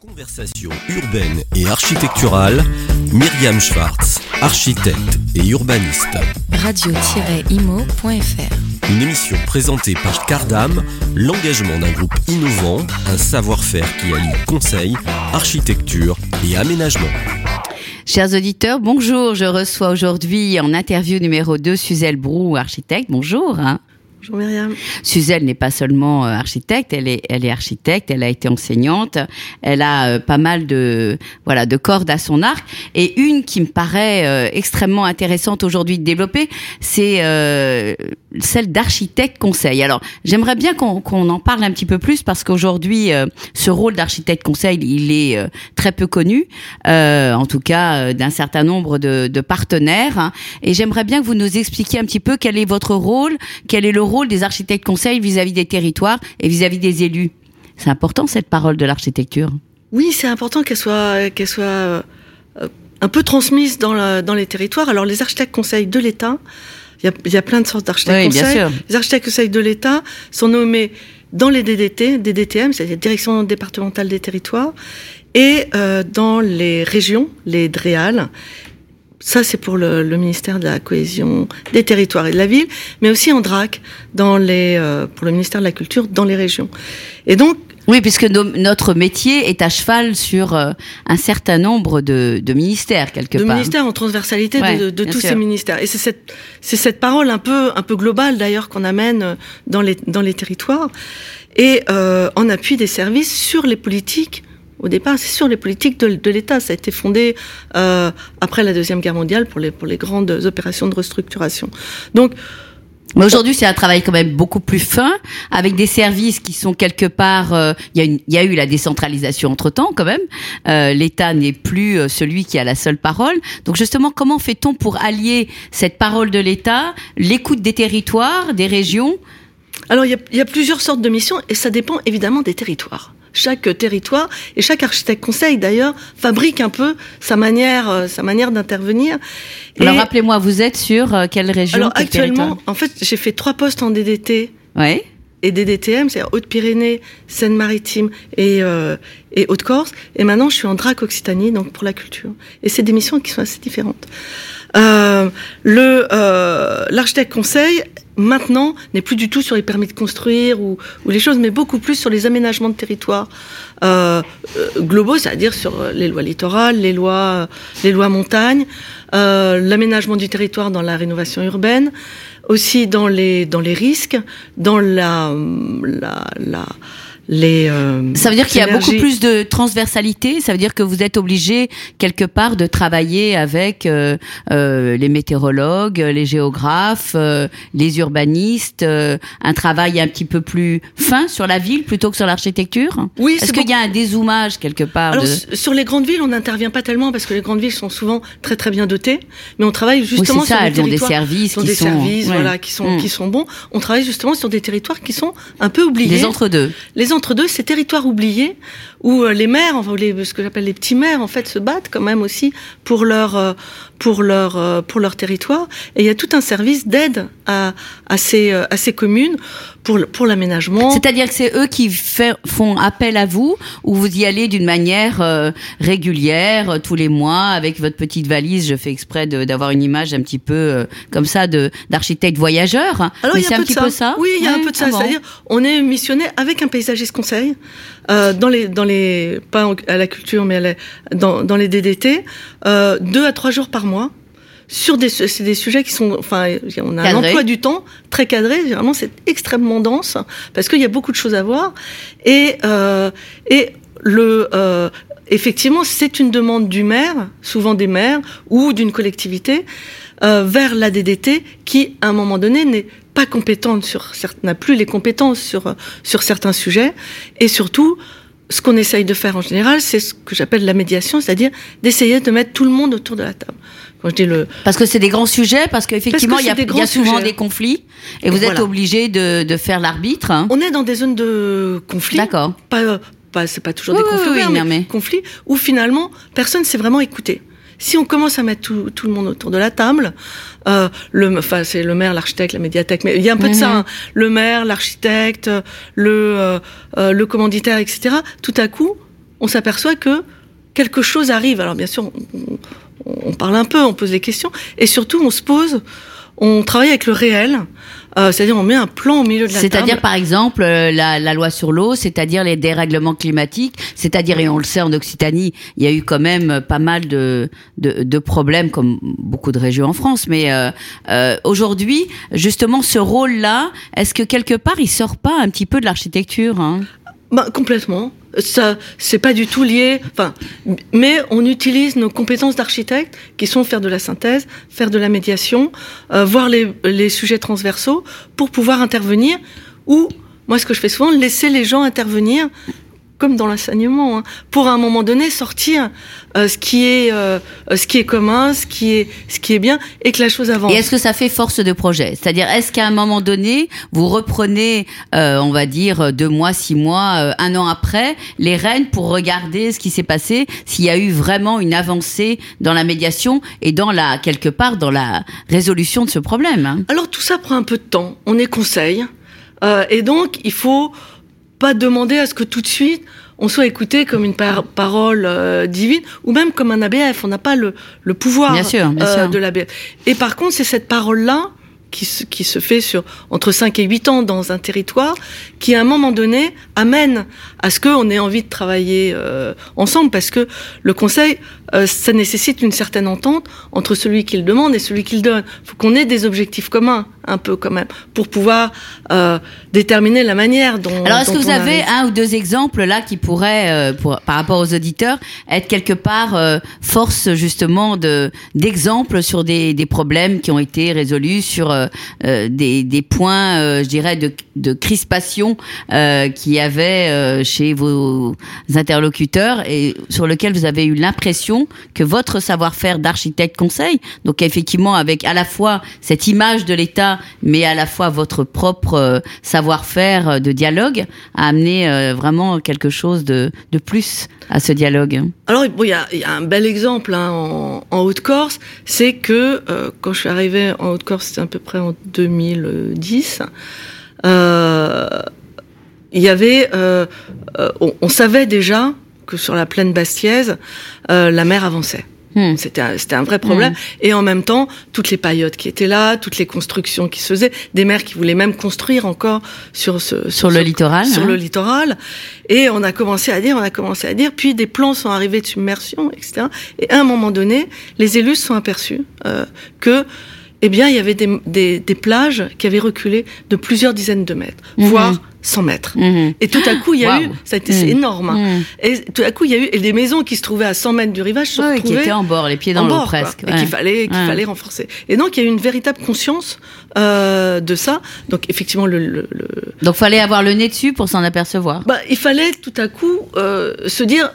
Conversation urbaine et architecturale, Myriam Schwartz, architecte et urbaniste. Radio-imo.fr Une émission présentée par Cardam, l'engagement d'un groupe innovant, un savoir-faire qui allie conseil, architecture et aménagement. Chers auditeurs, bonjour. Je reçois aujourd'hui en interview numéro 2 Suzelle Brou, architecte. Bonjour. Bonjour. Suzelle n'est pas seulement euh, architecte, elle est, elle est architecte, elle a été enseignante, elle a euh, pas mal de, voilà, de cordes à son arc. Et une qui me paraît euh, extrêmement intéressante aujourd'hui de développer, c'est celle d'architecte conseil. Alors, j'aimerais bien qu'on en parle un petit peu plus parce qu'aujourd'hui, ce rôle d'architecte conseil, il est très peu connu, en tout cas d'un certain nombre de, de partenaires. Et j'aimerais bien que vous nous expliquiez un petit peu quel est votre rôle, quel est le rôle des architectes conseils vis-à-vis des territoires et vis-à-vis des élus. C'est important cette parole de l'architecture. Oui, c'est important qu'elle soit, qu'elle soit euh, un peu transmise dans, dans les territoires. Alors les architectes conseils de l'État, il y a, plein de sortes d'architectes conseils. Les architectes conseils de l'État sont nommés dans les DDT, DDTM, c'est-à-dire Direction départementale des territoires, et euh, dans les régions, les DREAL, ça, c'est pour le, ministère de la cohésion des territoires et de la ville, mais aussi en DRAC, dans les, euh, pour le ministère de la culture, dans les régions. Et donc, oui, puisque notre métier est à cheval sur euh, un certain nombre de, de, ministères quelque part. De ministères en transversalité de, de tous ces ministères. Et c'est cette, c'est cette parole un peu, un peu globale d'ailleurs qu'on amène euh, dans les, dans les territoires et euh, en appui des services sur les politiques au départ, c'est sur les politiques de, l'État. Ça a été fondé euh, après la Deuxième Guerre mondiale pour les, pour les grandes opérations de restructuration. Donc, mais aujourd'hui, c'est un travail quand même beaucoup plus fin, avec des services qui sont quelque part. Euh, il y, y, a eu la décentralisation entre temps, quand même. Euh, L'État n'est plus celui qui a la seule parole. Donc justement, comment fait-on pour allier cette parole de l'État, l'écoute des territoires, des régions? Alors, il y, y a plusieurs sortes de missions, et ça dépend évidemment des territoires chaque territoire et chaque architecte conseil d'ailleurs fabrique un peu sa manière euh, sa manière d'intervenir. Alors rappelez-moi, vous êtes sur euh, quelle région Alors actuellement, en fait, j'ai fait trois postes en DDT. Ouais. Et DDTM, c'est Haute-Pyrénées, Seine-Maritime et, euh, et Haute-Corse. Et maintenant, je suis en DRAC Occitanie, donc pour la culture. Et c'est des missions qui sont assez différentes. Euh, le euh, l'architecte conseil maintenant n'est plus du tout sur les permis de construire ou, ou, les choses, mais beaucoup plus sur les aménagements de territoire. Euh, euh globaux, c'est-à-dire sur les lois littorales, les lois, les lois montagne, euh, l'aménagement du territoire dans la rénovation urbaine, aussi dans les dans les risques, dans la la, la les. Euh, ça veut dire qu'il y a beaucoup plus de transversalité. Ça veut dire que vous êtes obligé quelque part de travailler avec euh, euh, les météorologues, les géographes, euh, les urbanistes, euh, un travail un petit peu plus fin sur la ville plutôt que sur l'architecture? Oui. Est-ce qu'il y a un dézoomage quelque part Alors, sur les grandes villes, on n'intervient pas tellement parce que les grandes villes sont souvent très très bien dotées, mais on travaille justement oui, ça, sur elles des ont des services qui des sont, services, voilà, qui sont mm. qui sont bons. On travaille justement sur des territoires qui sont un peu oubliés. Les entre deux. Les entre deux, ces territoires oubliés où euh, les maires, enfin, les, ce que j'appelle les petits maires, en fait, se battent quand même aussi pour leur, euh, pour leur, euh, pour leur territoire. Et il y a tout un service d'aide à, à, ces, à ces communes pour, pour l'aménagement. C'est-à-dire que c'est eux qui fait, font appel à vous ou vous y allez d'une manière euh, régulière, tous les mois, avec votre petite valise. Je fais exprès d'avoir une image un petit peu euh, comme ça de d'architecte voyageur. Alors, Mais il y a un, un petit peu, peu ça. Oui, il y a ouais, un peu de ça. Ah bon. C'est-à-dire, on est missionné avec un paysagiste conseil euh, dans les, dans les, pas à la culture, mais la, dans, dans les DDT, euh, deux à trois jours par mois sur des, c'est des sujets qui sont, enfin, on a Cadré. un emploi du temps très cadré. Généralement, c'est extrêmement dense parce qu'il y a beaucoup de choses à voir. Et euh, et le euh, effectivement, c'est une demande du maire, souvent des maires ou d'une collectivité, euh, vers la DDT qui, à un moment donné, n'est pas compétente sur n'a plus les compétences sur sur certains sujets et surtout ce qu'on essaye de faire en général, c'est ce que j'appelle la médiation, c'est-à-dire d'essayer de mettre tout le monde autour de la table. Quand je dis le... Parce que c'est des grands sujets, parce qu'effectivement, il que y, y a souvent sujets. des conflits, et vous êtes obligé de, de faire l'arbitre. hein. On est dans des zones de conflit. D'accord. Pas, pas, c'est pas toujours Oui, des conflits, oui, oui, mais, mais- conflits où finalement personne s'est vraiment écouté. Si on commence à mettre tout, tout le monde autour de la table, euh, le, enfin c'est le maire, l'architecte, la médiathèque, mais il y a un peu de ça, Mhm. hein. le maire, l'architecte, le, euh, euh, le commanditaire, etc. Tout à coup, on s'aperçoit que quelque chose arrive. Alors bien sûr, on, on, parle un peu, on pose des questions, et surtout on se pose, on travaille avec le réel. Euh, c'est-à-dire on met un plan au milieu de la table. C'est-à-dire par exemple euh, la, la, loi sur l'eau, c'est-à-dire les dérèglements climatiques, c'est-à-dire et on le sait en Occitanie, il y a eu quand même pas mal de, de, de problèmes comme beaucoup de régions en France. Mais euh, euh aujourd'hui, justement, ce rôle-là, est-ce que quelque part il sort pas un petit peu de l'architecture hein? Bah, complètement. Ça, c'est pas du tout lié. Enfin, mais on utilise nos compétences d'architecte, qui sont faire de la synthèse, faire de la médiation, euh, voir les, les, sujets transversaux, pour pouvoir intervenir. Ou moi, ce que je fais souvent, laisser les gens intervenir comme dans l'enseignement, hein, pour à un moment donné sortir euh, ce qui est euh, ce qui est commun, ce qui est ce qui est bien, et que la chose avance. Et est-ce que ça fait force de projet? C'est-à-dire, est-ce qu'à un moment donné, vous reprenez, euh, on va dire deux mois, six mois, euh, un an après, les rênes pour regarder ce qui s'est passé, s'il y a eu vraiment une avancée dans la médiation et dans la quelque part dans la résolution de ce problème hein? Alors tout ça prend un peu de temps. On est conseil, et donc il faut pas demander à ce que tout de suite on soit écouté comme une par parole euh, divine ou même comme un ABF. On n'a pas le, le pouvoir bien sûr, bien euh, sûr. de l'ABF. Et par contre, c'est cette parole-là qui se, qui se fait sur entre 5 et 8 ans dans un territoire, qui à un moment donné amène à ce qu'on ait envie de travailler euh, ensemble, parce que le conseil, euh, ça nécessite une certaine entente entre celui qui le demande et celui qui le donne. Il faut qu'on ait des objectifs communs, un peu quand même, pour pouvoir euh, déterminer la manière dont. Alors, est-ce que vous avez arrive. un ou deux exemples là qui pourraient, euh, pour, par rapport aux auditeurs, être quelque part force justement de d'exemples sur des, des problèmes qui ont été résolus, sur des, des points, je dirais, de, de crispation qui y avait chez vos interlocuteurs et sur lequel vous avez eu l'impression que votre savoir-faire d'architecte conseil, donc effectivement avec à la fois cette image de l'État, mais à la fois votre propre euh, savoir-faire de dialogue, a amené euh, vraiment quelque chose de, de plus à ce dialogue. Alors il y, a, un bel exemple hein, en, Haute-Corse, c'est que euh, quand je suis arrivée en Haute-Corse, c'était à peu près en 2010. Euh, il y avait, euh, on, savait déjà que sur la plaine bastiaise, euh, la mer avançait. Hmm. C'était un, un vrai problème. Hmm. Et en même temps, toutes les paillotes qui étaient là, toutes les constructions qui se faisaient, des maires qui voulaient même construire encore sur ce sur, sur le littoral, sur hein. le littoral. Et on a commencé à dire, on a commencé à dire. Puis des plans sont arrivés de submersion, etc. Et à un moment donné, les élus se sont aperçus euh, que eh bien, il y avait des, des, des, plages qui avaient reculé de plusieurs dizaines de mètres, mmh. voire 100 mètres. Mmh. Et tout à coup, il y a wow. eu, ça a été mmh. énorme. Hein. Et tout à coup, il y a eu et des maisons qui se trouvaient à 100 mètres du rivage se retrouvaient qui étaient en bord, les pieds dans l'eau presque, ouais. et qu'il fallait, qu'il fallait renforcer. Et donc, il y a eu une véritable conscience euh, de ça. Donc, effectivement, le, le, le... donc fallait avoir le nez dessus pour s'en apercevoir. Bah, il fallait tout à coup euh, se dire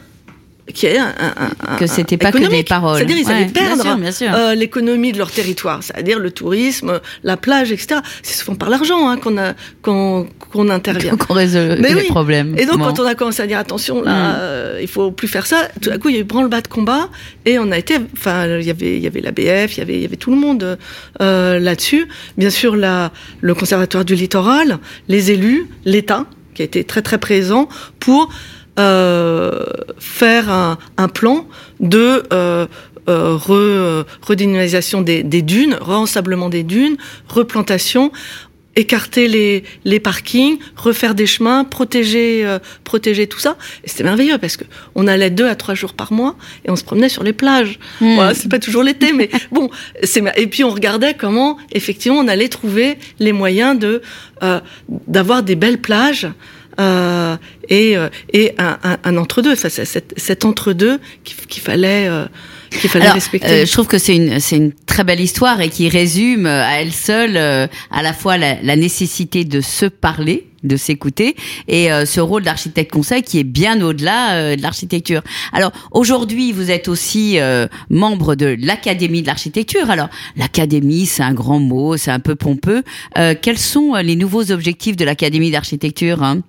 qui est un, un, un que c'était pas que des paroles. C'est-à-dire ils ouais, allaient perdre euh, l'économie de leur territoire, c'est-à-dire le tourisme, la plage, etc. C'est souvent par l'argent hein, qu'on a qu'on qu'on intervient. Qu'on résout les oui. problèmes. Et donc bon. quand on a commencé à dire attention là, mm. euh, il faut plus faire ça, tout à coup il y a eu branle-bas de combat et on a été, enfin il y avait il y avait la BF, il y avait il y avait tout le monde euh, là-dessus. Bien sûr la le conservatoire du littoral, les élus, l'État qui a été très très présent pour faire un, un, plan de euh, euh, re, redynamisation des, des, dunes, re-ensablement des dunes, replantation, écarter les, les parkings, refaire des chemins, protéger, euh, protéger tout ça. Et c'était merveilleux parce que on allait deux à trois jours par mois et on se promenait sur les plages. Mmh. Voilà, c'est pas toujours l'été, mais bon. C'est et puis on regardait comment effectivement on allait trouver les moyens de euh, d'avoir des belles plages. Euh, et, euh, et un, un, un entre-deux, enfin, cet, cet entre-deux qu'il qu fallait, euh, qu'il fallait Alors, respecter. Euh, je trouve que c'est une, c'est une très belle histoire et qui résume à elle seule euh, à la fois la, la, nécessité de se parler, de s'écouter et euh, ce rôle d'architecte conseil qui est bien au-delà de l'architecture. Alors aujourd'hui, vous êtes aussi membre de l'Académie de l'architecture. Alors l'Académie, c'est un grand mot, c'est un peu pompeux. quels sont les nouveaux objectifs de l'Académie d'architecture hein?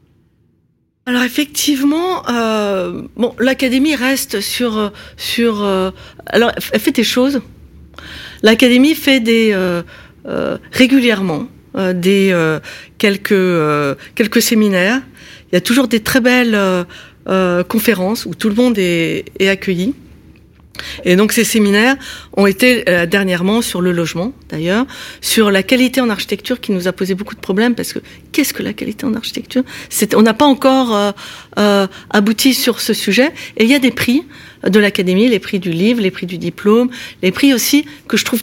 Alors effectivement, euh, bon, l'académie reste sur sur. Euh, alors, elle fait des choses. L'académie fait des euh, régulièrement des quelques quelques séminaires. Il y a toujours des très belles conférences où tout le monde est, est accueilli. Et donc ces séminaires ont été euh, dernièrement sur le logement, d'ailleurs, sur la qualité en architecture qui nous a posé beaucoup de problèmes parce que qu'est-ce que la qualité en architecture? On n'a pas encore euh, euh, abouti sur ce sujet. Et il y a des prix de l'académie, les prix du livre, les prix du diplôme, les prix aussi que je trouve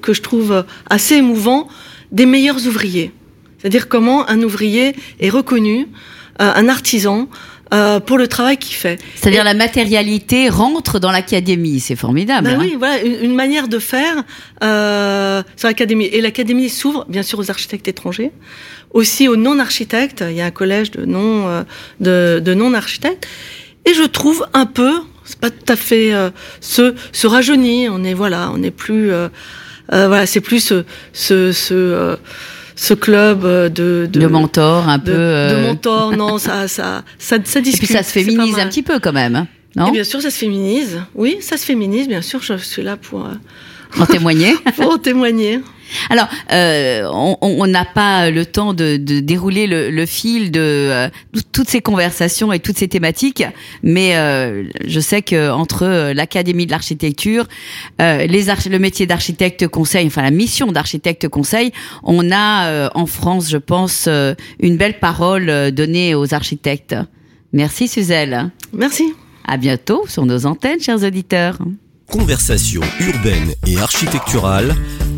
que je trouve assez émouvants des meilleurs ouvriers. C'est-à-dire comment un ouvrier est reconnu, un artisan, euh, pour le travail qu'il fait. C'est-à-dire la matérialité rentre dans l'académie, c'est formidable. Ben hein. oui, voilà une, manière de faire euh, sur l'académie. Et l'académie s'ouvre bien sûr aux architectes étrangers, aussi aux non-architectes. Il y a un collège de non euh, de, de non-architectes. Et je trouve un peu, c'est pas tout à fait euh, ce ce rajeuni. On est voilà, on n'est plus euh, voilà, c'est plus ce ce, ce ce club euh, de de, de mentor un peu de, euh... mentor non ça ça ça ça discute. Et puis ça se féminise un petit peu quand même hein, non Et bien sûr ça se féminise. Oui ça se féminise bien sûr je suis là pour euh... en témoigner. pour en témoigner alors, euh, on n'a pas le temps de, de dérouler le, le, fil de euh, toutes ces conversations et toutes ces thématiques, mais euh, je sais que entre l'Académie de l'architecture, euh, les le métier d'architecte conseil, enfin la mission d'architecte conseil, on a euh, en France, je pense, euh, une belle parole donnée aux architectes. Merci Suzelle. Merci. À bientôt sur nos antennes, chers auditeurs. Conversation urbaine et architecturale,